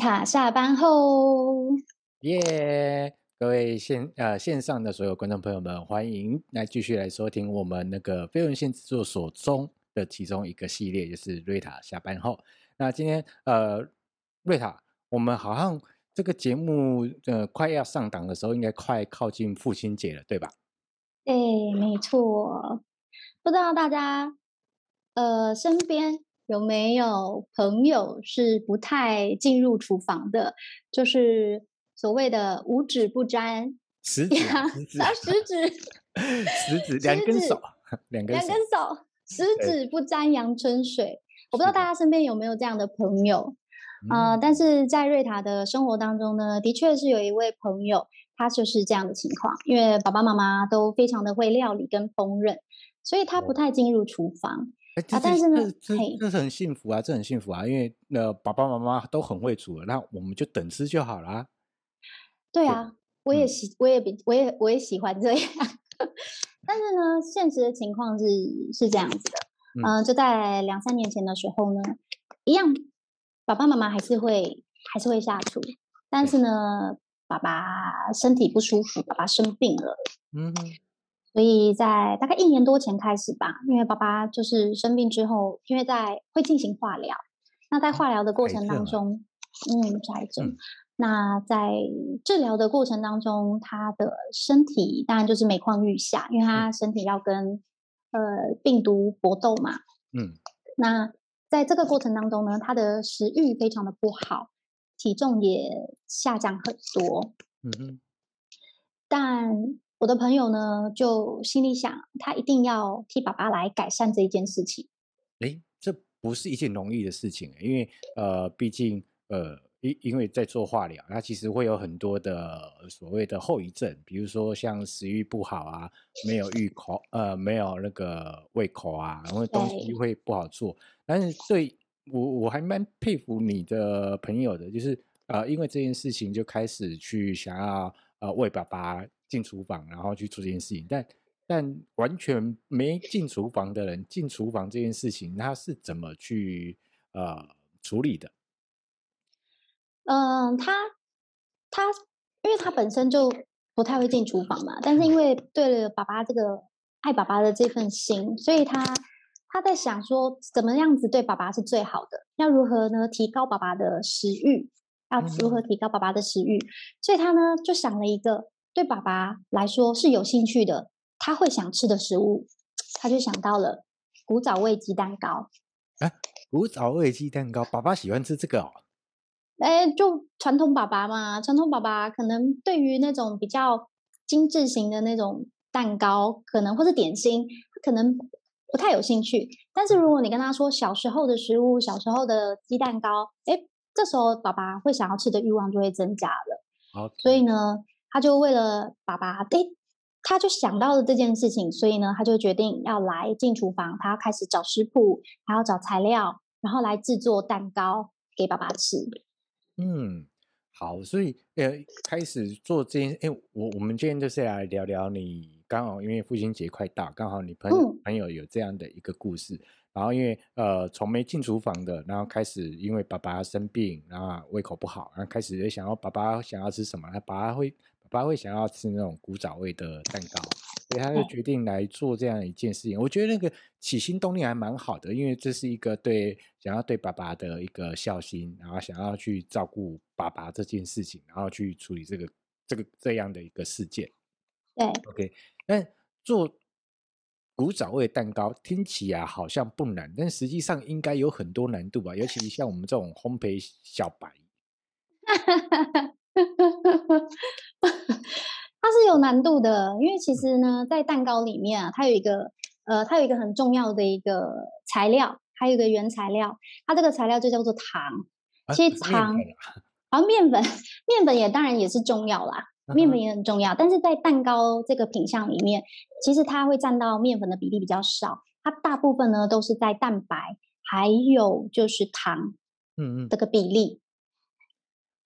塔下班后，耶！Yeah, 各位线呃线上的所有观众朋友们，欢迎来继续来收听我们那个非文献制作所中的其中一个系列，就是瑞塔下班后。那今天呃，瑞塔，我们好像这个节目呃快要上档的时候，应该快靠近父亲节了，对吧？对，没错。不知道大家呃身边。有没有朋友是不太进入厨房的？就是所谓的五指不沾，食指，食指，食指，食指，两根手，两根手，十指不沾阳春水。我不知道大家身边有没有这样的朋友啊？但是在瑞塔的生活当中呢，的确是有一位朋友，他就是这样的情况，因为爸爸妈妈都非常的会料理跟烹饪，所以他不太进入厨房。啊，但是呢，这这是很幸福啊，这很幸福啊，因为呃，爸爸妈妈都很会煮了，那我们就等吃就好啦。对啊，我也喜，我也比，我也我也喜欢这样。但是呢，现实的情况是是这样子的，嗯、呃，就在两三年前的时候呢，一样，爸爸妈妈还是会还是会下厨，但是呢，爸爸身体不舒服，爸爸生病了。嗯哼。所以在大概一年多前开始吧，因为爸爸就是生病之后，因为在会进行化疗，那在化疗的过程当中，嗯，是癌症。那在治疗的过程当中，他的身体当然就是每况愈下，因为他身体要跟呃病毒搏斗嘛。嗯。那在这个过程当中呢，他的食欲非常的不好，体重也下降很多。嗯嗯。但我的朋友呢，就心里想，他一定要替爸爸来改善这一件事情。诶，这不是一件容易的事情，因为呃，毕竟呃，因因为在做化疗，它其实会有很多的所谓的后遗症，比如说像食欲不好啊，没有胃 口，呃，没有那个胃口啊，然后东西会不好做。但是对我我还蛮佩服你的朋友的，就是呃，因为这件事情就开始去想要呃为爸爸。进厨房，然后去做这件事情，但但完全没进厨房的人进厨房这件事情，他是怎么去呃处理的？嗯，他他因为他本身就不太会进厨房嘛，但是因为对了爸爸这个爱爸爸的这份心，所以他他在想说，怎么样子对爸爸是最好的？要如何呢？提高爸爸的食欲？要如何提高爸爸的食欲？嗯、所以他呢就想了一个。对爸爸来说是有兴趣的，他会想吃的食物，他就想到了古早味鸡蛋糕。啊，古早味鸡蛋糕，爸爸喜欢吃这个哦。哎，就传统爸爸嘛，传统爸爸可能对于那种比较精致型的那种蛋糕，可能或是点心，他可能不太有兴趣。但是如果你跟他说小时候的食物，小时候的鸡蛋糕，哎，这时候爸爸会想要吃的欲望就会增加了。好所以呢。他就为了爸爸，诶，他就想到了这件事情，所以呢，他就决定要来进厨房，他要开始找食谱，还要找材料，然后来制作蛋糕给爸爸吃。嗯，好，所以呃，开始做这件，诶，我我们今天就是来聊聊你，刚好因为父亲节快到，刚好你朋友、嗯、朋友有这样的一个故事，然后因为呃，从没进厨房的，然后开始因为爸爸生病，然后胃口不好，然后开始也想要爸爸想要吃什么，他爸爸会。爸爸会想要吃那种古早味的蛋糕，所以他就决定来做这样一件事情。我觉得那个起心动念还蛮好的，因为这是一个对想要对爸爸的一个孝心，然后想要去照顾爸爸这件事情，然后去处理这个这个这样的一个事件。对，OK。但做古早味蛋糕听起来好像不难，但实际上应该有很多难度吧？尤其像我们这种烘焙小白。它是有难度的，因为其实呢，在蛋糕里面啊，它有一个呃，它有一个很重要的一个材料，还有一个原材料，它这个材料就叫做糖。其实糖，然后面粉，面粉也当然也是重要啦，面粉也很重要。但是在蛋糕这个品相里面，其实它会占到面粉的比例比较少，它大部分呢都是在蛋白，还有就是糖，嗯嗯，这个比例，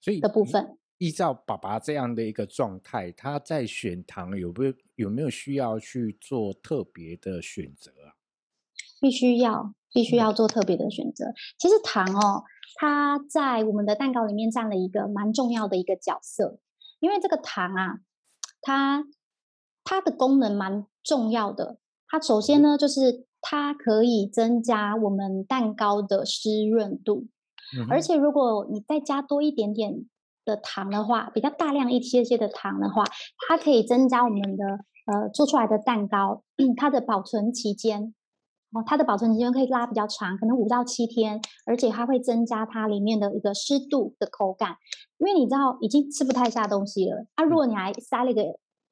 所以的部分。依照爸爸这样的一个状态，他在选糖有没有有没有需要去做特别的选择啊？必须要，必须要做特别的选择。其实糖哦，它在我们的蛋糕里面占了一个蛮重要的一个角色，因为这个糖啊，它它的功能蛮重要的。它首先呢，就是它可以增加我们蛋糕的湿润度，嗯、而且如果你再加多一点点的糖的话，比较大量一些些的糖的话，它可以增加我们的呃做出来的蛋糕，嗯、它的保存期间。哦，它的保存期间可以拉比较长，可能五到七天，而且它会增加它里面的一个湿度的口感，因为你知道已经吃不太下东西了，啊，如果你还塞了一个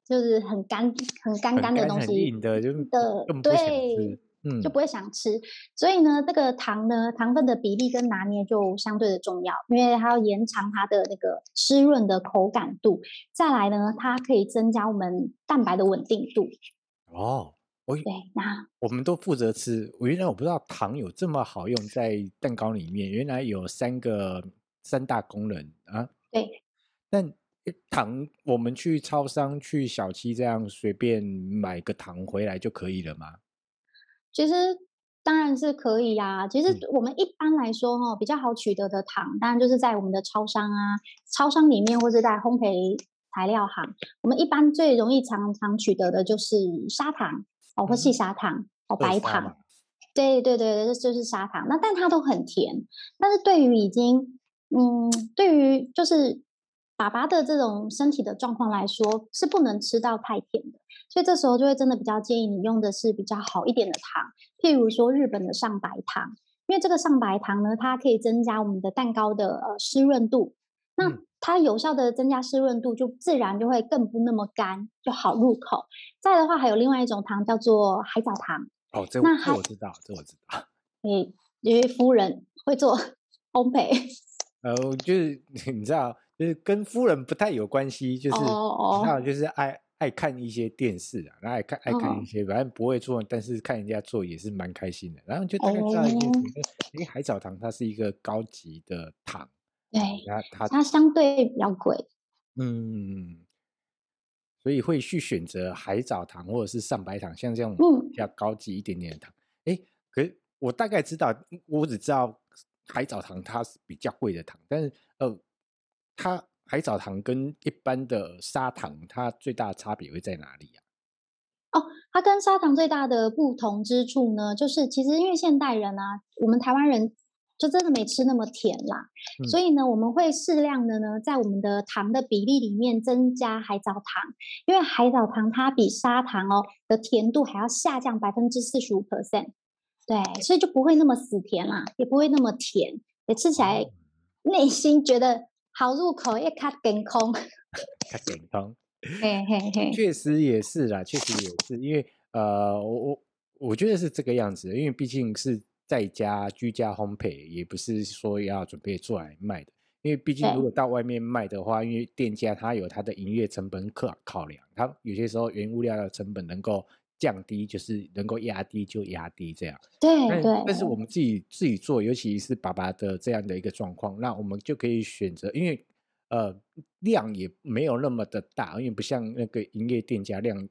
就是很干、很干干的东西，硬的就的对，嗯，就不会想吃。所以呢，这个糖呢，糖分的比例跟拿捏就相对的重要，因为它要延长它的那个湿润的口感度，再来呢，它可以增加我们蛋白的稳定度。哦。我对，那我们都负责吃。我原来我不知道糖有这么好用在蛋糕里面，原来有三个三大功能啊。对，但糖我们去超商、去小七这样随便买个糖回来就可以了吗？其实当然是可以呀、啊。其实我们一般来说哈，比较好取得的糖，当然就是在我们的超商啊、超商里面，或者在烘焙材料行，我们一般最容易常常取得的就是砂糖。哦，或细砂糖，哦，白糖，对对对，这就是砂糖。那但它都很甜，但是对于已经，嗯，对于就是爸爸的这种身体的状况来说，是不能吃到太甜的。所以这时候就会真的比较建议你用的是比较好一点的糖，譬如说日本的上白糖，因为这个上白糖呢，它可以增加我们的蛋糕的呃湿润度。那它有效的增加湿润度，就自然就会更不那么干，就好入口。再的话，还有另外一种糖叫做海藻糖。哦，这我知道，这我知道。你因为夫人会做烘焙。呃，就是 你知道，就是跟夫人不太有关系，就是哦，你知道，就是爱爱看一些电视啊，然后爱看爱看一些，反正不会做，但是看人家做也是蛮开心的。然后就大概知道一件事，因为海藻糖它是一个高级的糖。对，它它相对比较贵，嗯，所以会去选择海藻糖或者是上白糖，像这样比较高级一点点的糖。哎、嗯，可是我大概知道，我只知道海藻糖它是比较贵的糖，但是呃，它海藻糖跟一般的砂糖，它最大的差别会在哪里呀、啊？哦，它跟砂糖最大的不同之处呢，就是其实因为现代人啊，我们台湾人。就真的没吃那么甜啦，嗯、所以呢，我们会适量的呢，在我们的糖的比例里面增加海藻糖，因为海藻糖它比砂糖哦的甜度还要下降百分之四十五 percent，对，所以就不会那么死甜啦，也不会那么甜，也吃起来内心觉得好入口，也卡健康，卡健康，嘿嘿嘿，确实也是啦，确实也是，因为呃，我我我觉得是这个样子，因为毕竟是。在家居家烘焙也不是说要准备做来卖的，因为毕竟如果到外面卖的话，因为店家他有他的营业成本考考量，他有些时候原物料的成本能够降低，就是能够压低就压低这样。对对。但是我们自己自己做，尤其是爸爸的这样的一个状况，那我们就可以选择，因为呃量也没有那么的大，因为不像那个营业店家量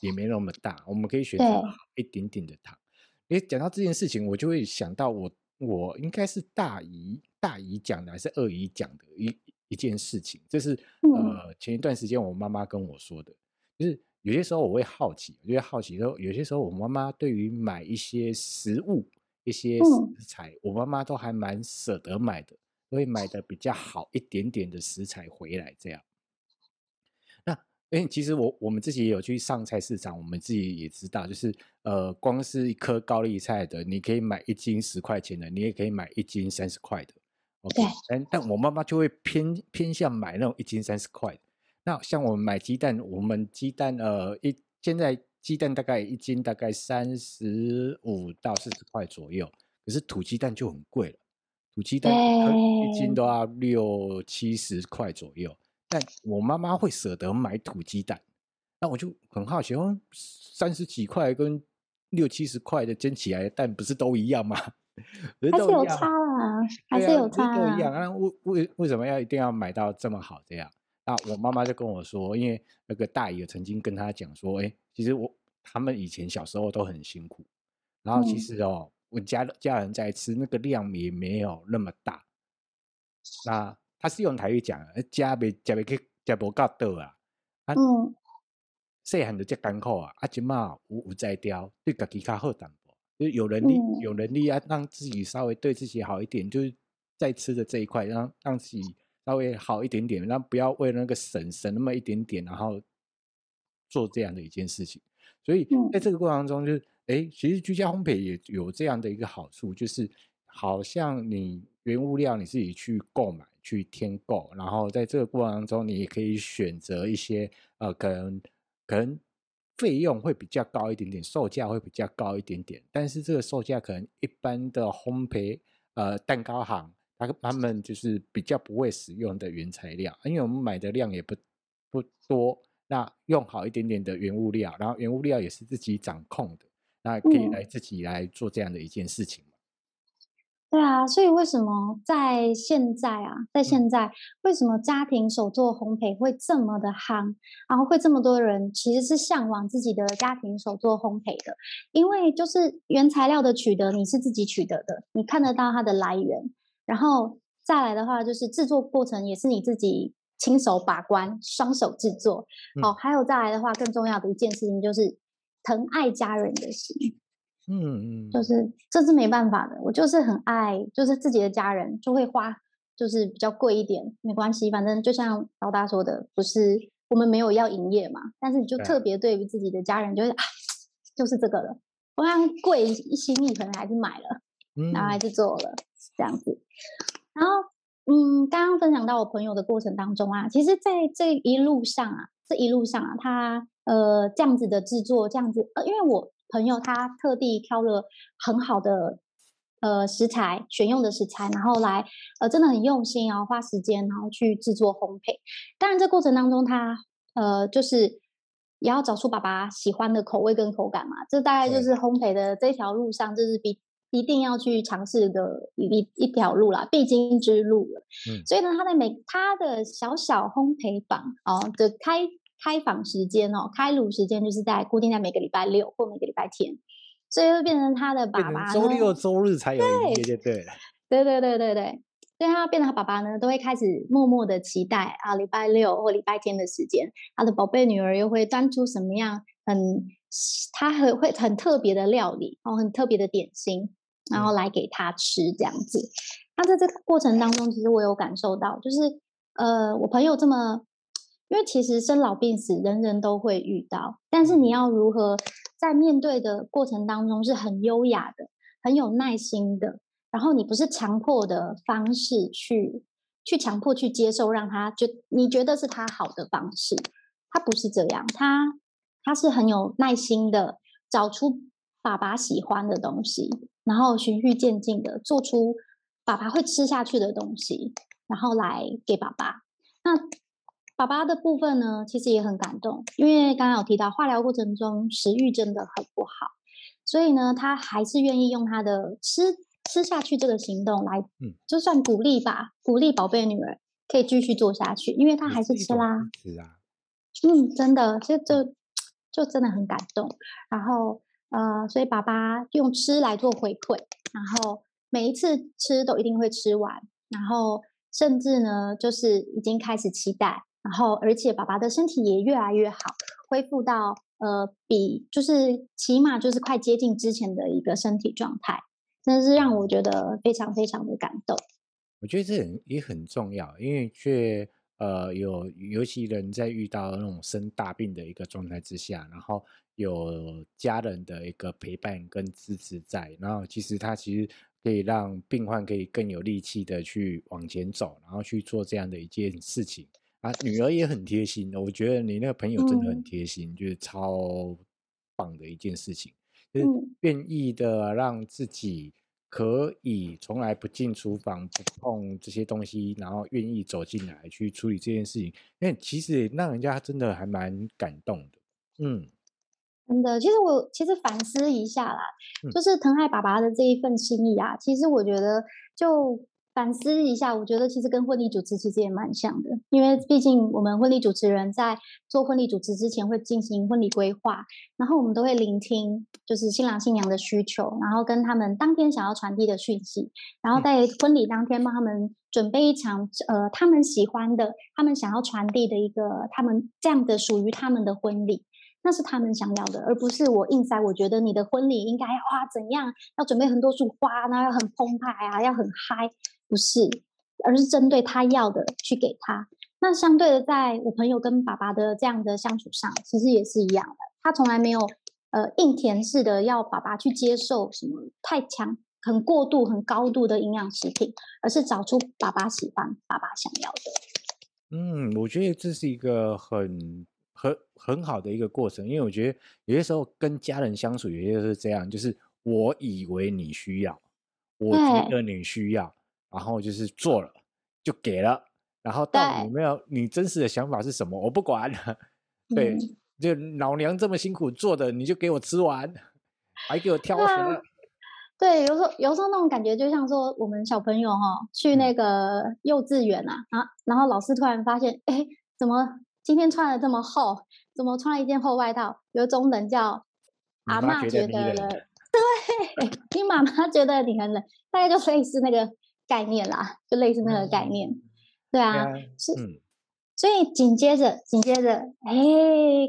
也没那么大，我们可以选择一点点的糖。诶，讲到这件事情，我就会想到我我应该是大姨大姨讲的，还是二姨讲的一一件事情，这是呃前一段时间我妈妈跟我说的，就是有些时候我会好奇，我会好奇说，有些时候我妈妈对于买一些食物、一些食材，我妈妈都还蛮舍得买的，会买的比较好一点点的食材回来这样。那哎，其实我我们自己也有去上菜市场，我们自己也知道，就是呃，光是一颗高丽菜的，你可以买一斤十块钱的，你也可以买一斤三十块的。OK，但但我妈妈就会偏偏向买那种一斤三十块的。那像我们买鸡蛋，我们鸡蛋呃一现在鸡蛋大概一斤大概三十五到四十块左右，可是土鸡蛋就很贵了，土鸡蛋一斤都要六七十块左右。但我妈妈会舍得买土鸡蛋，那我就很好奇，三十几块跟六七十块的煎起来的蛋不是都一样吗？还是有差啊，还是有差啊，都一样啊。为为为什么要一定要买到这么好这样？那我妈妈就跟我说，因为那个大姨曾经跟她讲说，哎，其实我他们以前小时候都很辛苦，然后其实哦，我家家人在吃，那个量也没有那么大。那他是用台语讲，家别家别去家不够多啊。啊，细汉就这艰苦啊，啊，今嘛有有在调，对家己较好淡薄，就有能力、嗯、有能力啊，让自己稍微对自己好一点，就是在吃的这一块，让让自己稍微好一点点，那不要为了那个省省那么一点点，然后做这样的一件事情。所以在这个过程中，就是哎，其实居家烘焙也有这样的一个好处，就是好像你原物料你自己去购买、去添购，然后在这个过程中，你也可以选择一些呃，可能可能费用会比较高一点点，售价会比较高一点点，但是这个售价可能一般的烘焙呃蛋糕行，他他们就是比较不会使用的原材料，因为我们买的量也不不多。那用好一点点的原物料，然后原物料也是自己掌控的，那可以来自己来做这样的一件事情。对啊，所以为什么在现在啊，在现在为什么家庭手作烘焙会这么的夯，然后会这么多人其实是向往自己的家庭手作烘焙的？因为就是原材料的取得，你是自己取得的，你看得到它的来源，然后再来的话就是制作过程也是你自己。亲手把关，双手制作，嗯、哦，还有再来的话，更重要的一件事情就是疼爱家人的心，嗯嗯，就是这是没办法的，我就是很爱，就是自己的家人就会花，就是比较贵一点，没关系，反正就像老大说的，不是我们没有要营业嘛，但是你就特别对于自己的家人，就是、嗯、啊，就是这个了，我想贵一心意，可能还是买了，嗯、然后还是做了这样子，然后。嗯，刚刚分享到我朋友的过程当中啊，其实在这一路上啊，这一路上啊，他呃这样子的制作，这样子呃，因为我朋友他特地挑了很好的呃食材，选用的食材，然后来呃真的很用心然后，花时间然后去制作烘焙。当然这过程当中他呃就是也要找出爸爸喜欢的口味跟口感嘛，这大概就是烘焙的这条路上就是比。一定要去尝试的一一一条路啦，必经之路了。嗯，所以呢，他在每他的小小烘焙坊哦的开开坊时间哦，开炉时间就是在固定在每个礼拜六或每个礼拜天，所以会变成他的爸爸周六周日才有营业，对对对对对对对，所以他变成他爸爸呢，都会开始默默的期待啊，礼拜六或礼拜天的时间，他的宝贝女儿又会端出什么样很他很会很特别的料理哦，很特别的点心。然后来给他吃这样子，那在这个过程当中，其实我有感受到，就是呃，我朋友这么，因为其实生老病死人人都会遇到，但是你要如何在面对的过程当中是很优雅的、很有耐心的，然后你不是强迫的方式去去强迫去接受，让他觉你觉得是他好的方式，他不是这样，他他是很有耐心的找出爸爸喜欢的东西。然后循序渐进的做出爸爸会吃下去的东西，然后来给爸爸。那爸爸的部分呢，其实也很感动，因为刚刚有提到化疗过程中食欲真的很不好，所以呢，他还是愿意用他的吃吃下去这个行动来，嗯，就算鼓励吧，鼓励宝贝女儿可以继续做下去，因为他还是吃啦，是啊，嗯，真的，这就就真的很感动，然后。呃，所以爸爸用吃来做回馈，然后每一次吃都一定会吃完，然后甚至呢，就是已经开始期待，然后而且爸爸的身体也越来越好，恢复到呃比就是起码就是快接近之前的一个身体状态，真的是让我觉得非常非常的感动。我觉得这很也很重要，因为却呃有尤其人在遇到那种生大病的一个状态之下，然后。有家人的一个陪伴跟支持在，然后其实他其实可以让病患可以更有力气的去往前走，然后去做这样的一件事情啊。女儿也很贴心，我觉得你那个朋友真的很贴心，嗯、就是超棒的一件事情，就是愿意的让自己可以从来不进厨房、不碰这些东西，然后愿意走进来去处理这件事情，因为其实也让人家真的还蛮感动的，嗯。真的，其实我其实反思一下啦，就是疼爱爸爸的这一份心意啊。其实我觉得，就反思一下，我觉得其实跟婚礼主持其实也蛮像的，因为毕竟我们婚礼主持人在做婚礼主持之前会进行婚礼规划，然后我们都会聆听就是新郎新娘的需求，然后跟他们当天想要传递的讯息，然后在婚礼当天帮他们准备一场呃他们喜欢的、他们想要传递的一个他们这样的属于他们的婚礼。那是他们想要的，而不是我硬塞。我觉得你的婚礼应该要哇怎样，要准备很多束花，然后要很澎湃啊，要很嗨，不是，而是针对他要的去给他。那相对的，在我朋友跟爸爸的这样的相处上，其实也是一样的。他从来没有呃硬填式的要爸爸去接受什么太强、很过度、很高度的营养食品，而是找出爸爸喜欢、爸爸想要的。嗯，我觉得这是一个很。很很好的一个过程，因为我觉得有些时候跟家人相处，有些是这样，就是我以为你需要，我觉得你需要，然后就是做了就给了，然后到底有没有你真实的想法是什么，我不管。对，就老娘这么辛苦做的，你就给我吃完，还给我挑食。对，有时候有时候那种感觉，就像说我们小朋友哈、哦、去那个幼稚园啊，啊，然后老师突然发现，哎，怎么？今天穿的这么厚，怎么穿了一件厚外套？有种冷叫阿嬷觉得冷，对，你妈妈觉得你很冷，大概就类似那个概念啦，就类似那个概念，嗯、对啊，嗯、是，所以紧接着，紧接着，哎，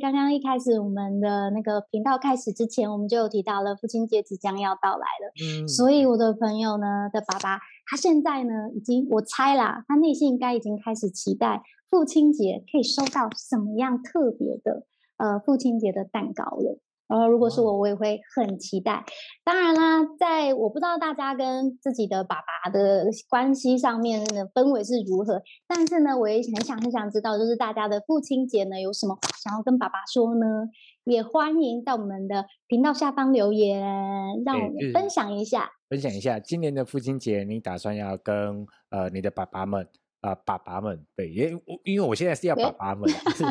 刚刚一开始我们的那个频道开始之前，我们就有提到了父亲节即将要到来了，嗯，所以我的朋友呢的爸爸，他现在呢已经，我猜啦，他内心应该已经开始期待。父亲节可以收到什么样特别的呃父亲节的蛋糕了？然后如果是我，我也会很期待。当然啦，在我不知道大家跟自己的爸爸的关系上面的氛围是如何，但是呢，我也很想很想知道，就是大家的父亲节呢有什么话想要跟爸爸说呢？也欢迎在我们的频道下方留言，让我们分享一下。分享一下今年的父亲节，你打算要跟呃你的爸爸们？啊、呃，爸爸们，对，因为因为我现在是要爸爸们，是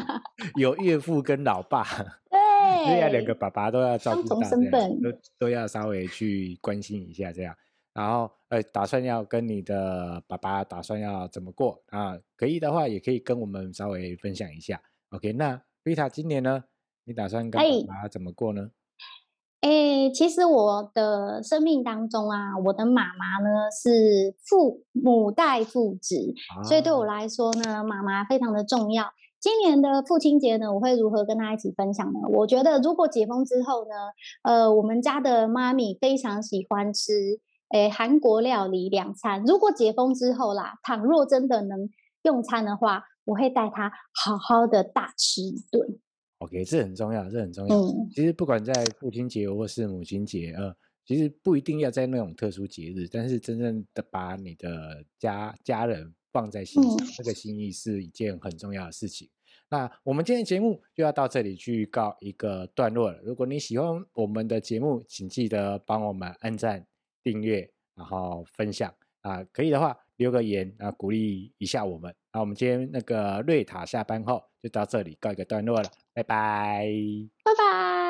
有岳父跟老爸，对，所以要两个爸爸都要照顾到，身份都都要稍微去关心一下这样。然后，呃，打算要跟你的爸爸打算要怎么过啊？可以的话，也可以跟我们稍微分享一下。OK，那丽塔今年呢？你打算跟爸爸怎么过呢？诶，其实我的生命当中啊，我的妈妈呢是父母代父职，啊，所以对我来说呢，妈妈非常的重要。今年的父亲节呢，我会如何跟他一起分享呢？我觉得如果解封之后呢，呃，我们家的妈咪非常喜欢吃诶韩国料理两餐。如果解封之后啦，倘若真的能用餐的话，我会带他好好的大吃一顿。OK，这很重要，这很重要。嗯，其实不管在父亲节或是母亲节，呃，其实不一定要在那种特殊节日，但是真正的把你的家家人放在心上，嗯，这个心意是一件很重要的事情。那我们今天的节目就要到这里去告一个段落了。如果你喜欢我们的节目，请记得帮我们按赞、订阅，然后分享啊，呃，可以的话留个言啊，鼓励一下我们。那我们今天那个瑞塔下班后就到这里告一个段落了。拜拜，拜拜。